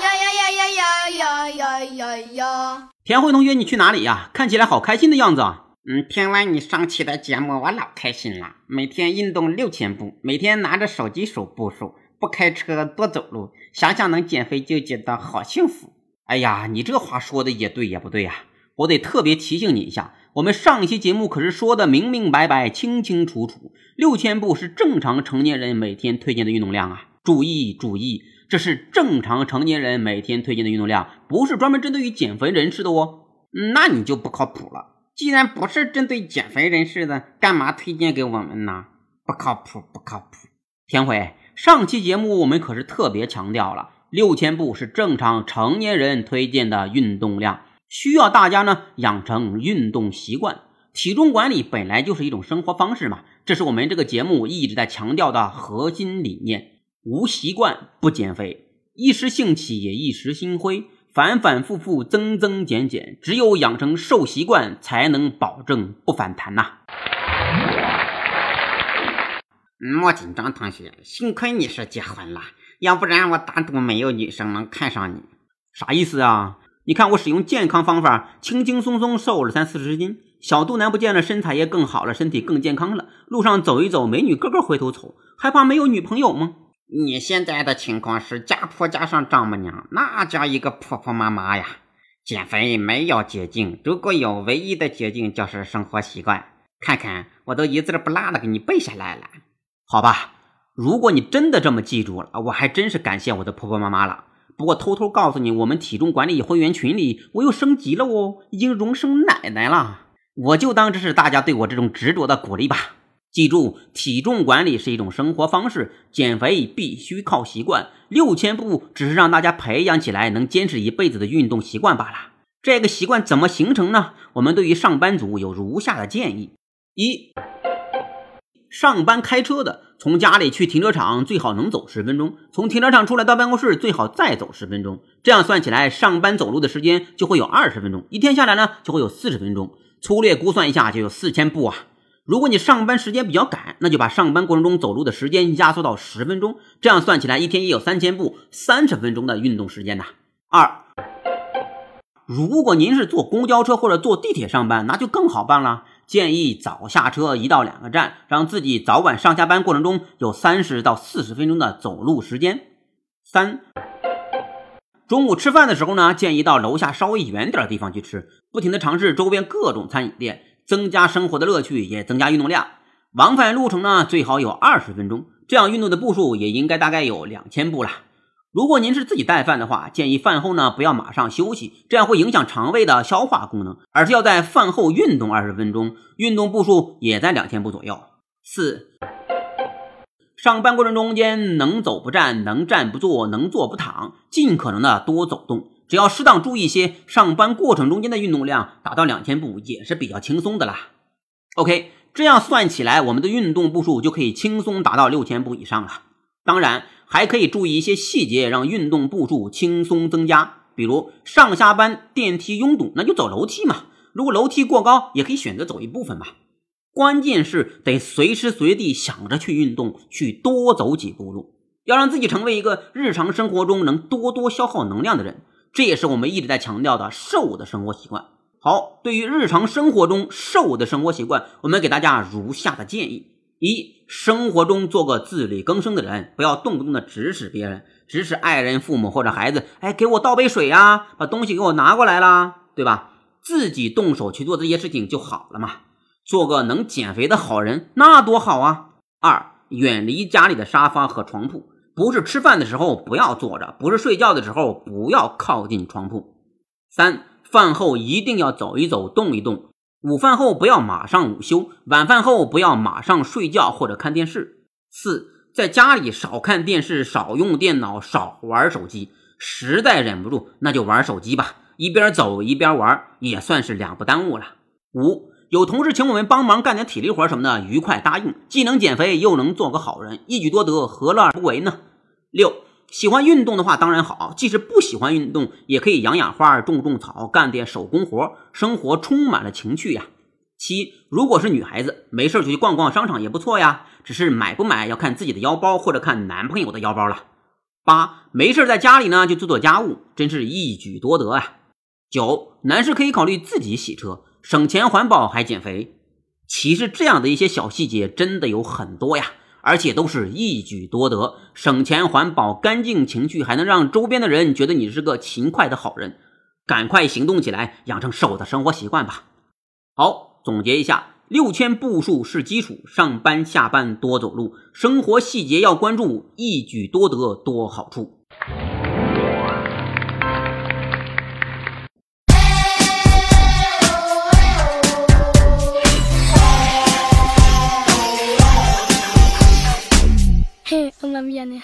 呀呀呀呀呀呀呀呀呀！田慧同学，你去哪里呀？看起来好开心的样子啊！嗯，听完你上期的节目，我老开心了。每天运动六千步，每天拿着手机数步数，不开车多走路，想想能减肥就觉得好幸福。哎呀，你这话说的也对也不对呀、我得特别提醒你一下，我们上一期节目可是说的明明白白、清清楚楚，六千步是正常成年人每天推荐的运动量啊。注意注意，这是正常成年人每天推荐的运动量，不是专门针对于减肥人士的哦。那你就不靠谱了。既然不是针对减肥人士的，干嘛推荐给我们呢？不靠谱，不靠谱。田慧，上期节目我们可是特别强调了，六千步是正常成年人推荐的运动量，需要大家呢养成运动习惯。体重管理本来就是一种生活方式嘛，这是我们这个节目一直在强调的核心理念。无习惯不减肥，一时兴起也一时心灰。反反复复，增增减减，只有养成瘦习惯，才能保证不反弹呐。莫紧张，同学，幸亏你是结婚了，要不然我打赌没有女生能看上你。啥意思啊？你看我使用健康方法，轻轻松松瘦了三四十斤，小肚腩不见了，身材也更好了，身体更健康了。路上走一走，美女个个回头瞅，还怕没有女朋友吗？你现在的情况是家婆加上丈母娘，那叫一个婆婆妈妈呀！减肥没有捷径，如果有，唯一的捷径就是生活习惯。看看，我都一字不落的给你背下来了。好吧，如果你真的这么记住了，我还真是感谢我的婆婆妈妈了。不过偷偷告诉你，我们体重管理会员群里，我又升级了哦，已经荣升奶奶了。我就当这是大家对我这种执着的鼓励吧。记住，体重管理是一种生活方式，减肥必须靠习惯。六千步只是让大家培养起来能坚持一辈子的运动习惯罢了。这个习惯怎么形成呢？我们对于上班族有如下的建议：一、上班开车的，从家里去停车场最好能走十分钟，从停车场出来到办公室最好再走十分钟。这样算起来，上班走路的时间就会有二十分钟，一天下来呢就会有四十分钟。粗略估算一下，就有四千步啊。如果你上班时间比较赶，那就把上班过程中走路的时间压缩到十分钟，这样算起来一天也有三千步，三十分钟的运动时间呐。二，如果您是坐公交车或者坐地铁上班，那就更好办了。建议早下车一到两个站，让自己早晚上下班过程中有三十到四十分钟的走路时间。三，中午吃饭的时候呢，建议到楼下稍微远点的地方去吃，不停的尝试周边各种餐饮店。增加生活的乐趣，也增加运动量。往返路程呢，最好有二十分钟，这样运动的步数也应该大概有两千步了。如果您是自己带饭的话，建议饭后呢不要马上休息，这样会影响肠胃的消化功能，而是要在饭后运动二十分钟，运动步数也在两千步左右。四，上班过程中间能走不站，能站不坐，能坐不躺，尽可能的多走动。只要适当注意些，上班过程中间的运动量达到两千步也是比较轻松的啦。OK，这样算起来，我们的运动步数就可以轻松达到六千步以上了。当然，还可以注意一些细节，让运动步数轻松增加。比如上下班电梯拥堵，那就走楼梯嘛。如果楼梯过高，也可以选择走一部分嘛。关键是得随时随地想着去运动，去多走几步路，要让自己成为一个日常生活中能多多消耗能量的人。这也是我们一直在强调的瘦的生活习惯。好，对于日常生活中瘦的生活习惯，我们给大家如下的建议：一、生活中做个自力更生的人，不要动不动的指使别人，指使爱人、父母或者孩子，哎，给我倒杯水呀，把东西给我拿过来啦，对吧？自己动手去做这些事情就好了嘛。做个能减肥的好人，那多好啊！二、远离家里的沙发和床铺。不是吃饭的时候不要坐着，不是睡觉的时候不要靠近床铺。三饭后一定要走一走，动一动。午饭后不要马上午休，晚饭后不要马上睡觉或者看电视。四在家里少看电视，少用电脑，少玩手机。实在忍不住，那就玩手机吧，一边走一边玩，也算是两不耽误了。五有同事请我们帮忙干点体力活什么的，愉快答应，既能减肥又能做个好人，一举多得，何乐而不为呢？六喜欢运动的话当然好，即使不喜欢运动，也可以养养花、种种草、干点手工活，生活充满了情趣呀。七如果是女孩子，没事就去逛逛商场也不错呀，只是买不买要看自己的腰包或者看男朋友的腰包了。八，没事在家里呢就做做家务，真是一举多得啊。九，男士可以考虑自己洗车，省钱环保还减肥。其实这样的一些小细节真的有很多呀，而且都是一举多得，省钱环保、干净情趣，还能让周边的人觉得你是个勤快的好人。赶快行动起来，养成瘦的生活习惯吧。好，总结一下，六千步数是基础，上班下班多走路，生活细节要关注，一举多得多好处。colombiana.